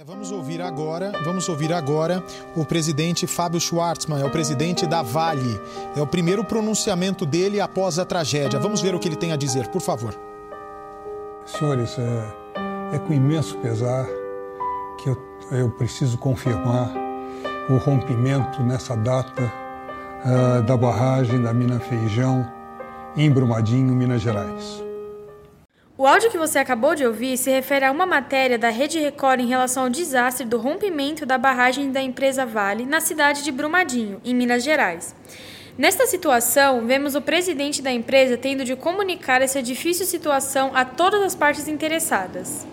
É, vamos ouvir agora, vamos ouvir agora o presidente Fábio Schwartzman, é o presidente da Vale. É o primeiro pronunciamento dele após a tragédia. Vamos ver o que ele tem a dizer, por favor. Senhores, é, é com imenso pesar que eu, eu, preciso confirmar o rompimento nessa data uh, da barragem da mina Feijão em Brumadinho, Minas Gerais. O áudio que você acabou de ouvir se refere a uma matéria da Rede Record em relação ao desastre do rompimento da barragem da empresa Vale na cidade de Brumadinho, em Minas Gerais. Nesta situação, vemos o presidente da empresa tendo de comunicar essa difícil situação a todas as partes interessadas.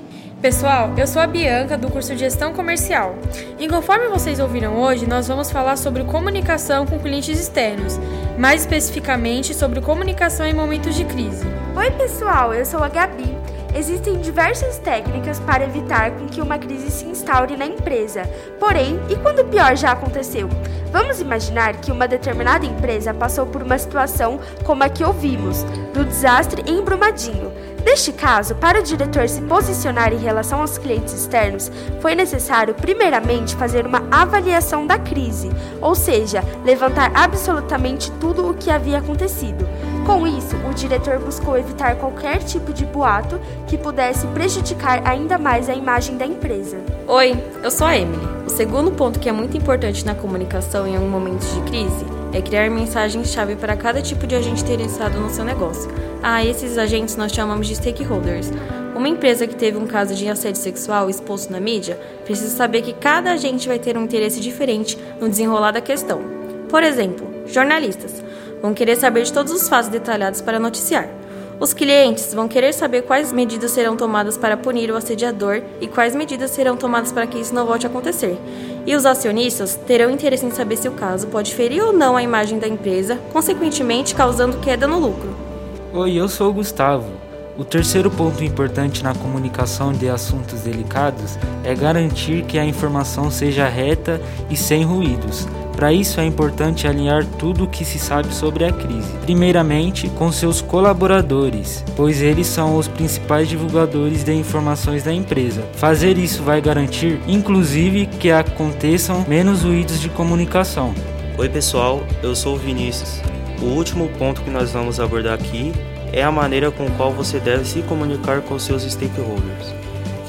Pessoal, eu sou a Bianca do curso de Gestão Comercial. E conforme vocês ouviram hoje, nós vamos falar sobre comunicação com clientes externos, mais especificamente sobre comunicação em momentos de crise. Oi, pessoal, eu sou a Gabi. Existem diversas técnicas para evitar com que uma crise se instaure na empresa. Porém, e quando o pior já aconteceu? Vamos imaginar que uma determinada empresa passou por uma situação como a que ouvimos, do desastre em Brumadinho. Neste caso, para o diretor se posicionar em relação aos clientes externos, foi necessário, primeiramente, fazer uma avaliação da crise, ou seja, levantar absolutamente tudo o que havia acontecido. Com isso, o diretor buscou evitar qualquer tipo de boato que pudesse prejudicar ainda mais a imagem da empresa. Oi, eu sou a Emily. O segundo ponto que é muito importante na comunicação em um momento de crise é criar mensagens-chave para cada tipo de agente interessado no seu negócio. A esses agentes nós chamamos de stakeholders. Uma empresa que teve um caso de assédio sexual exposto na mídia precisa saber que cada agente vai ter um interesse diferente no desenrolar da questão. Por exemplo, jornalistas vão querer saber de todos os fatos detalhados para noticiar. Os clientes vão querer saber quais medidas serão tomadas para punir o assediador e quais medidas serão tomadas para que isso não volte a acontecer. E os acionistas terão interesse em saber se o caso pode ferir ou não a imagem da empresa, consequentemente causando queda no lucro. Oi, eu sou o Gustavo. O terceiro ponto importante na comunicação de assuntos delicados é garantir que a informação seja reta e sem ruídos. Para isso é importante alinhar tudo o que se sabe sobre a crise, primeiramente com seus colaboradores, pois eles são os principais divulgadores de informações da empresa. Fazer isso vai garantir, inclusive, que aconteçam menos ruídos de comunicação. Oi, pessoal, eu sou o Vinícius. O último ponto que nós vamos abordar aqui é a maneira com qual você deve se comunicar com seus stakeholders,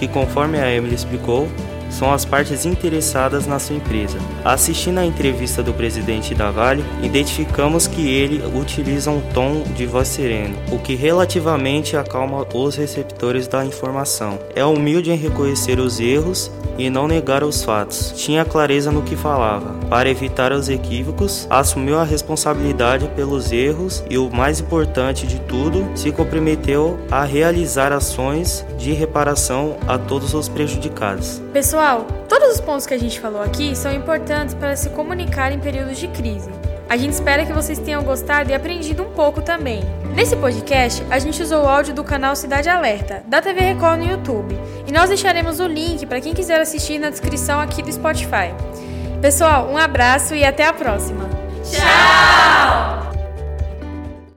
que conforme a Emily explicou, são as partes interessadas na sua empresa. Assistindo a entrevista do presidente da Vale, identificamos que ele utiliza um tom de voz sereno, o que relativamente acalma os receptores da informação. É humilde em reconhecer os erros e não negar os fatos. Tinha clareza no que falava. Para evitar os equívocos, assumiu a responsabilidade pelos erros e, o mais importante de tudo, se comprometeu a realizar ações de reparação a todos os prejudicados. Pessoal, todos os pontos que a gente falou aqui são importantes para se comunicar em períodos de crise. A gente espera que vocês tenham gostado e aprendido um pouco também. Nesse podcast, a gente usou o áudio do canal Cidade Alerta, da TV Record no YouTube, e nós deixaremos o link para quem quiser assistir na descrição aqui do Spotify. Pessoal, um abraço e até a próxima. Tchau!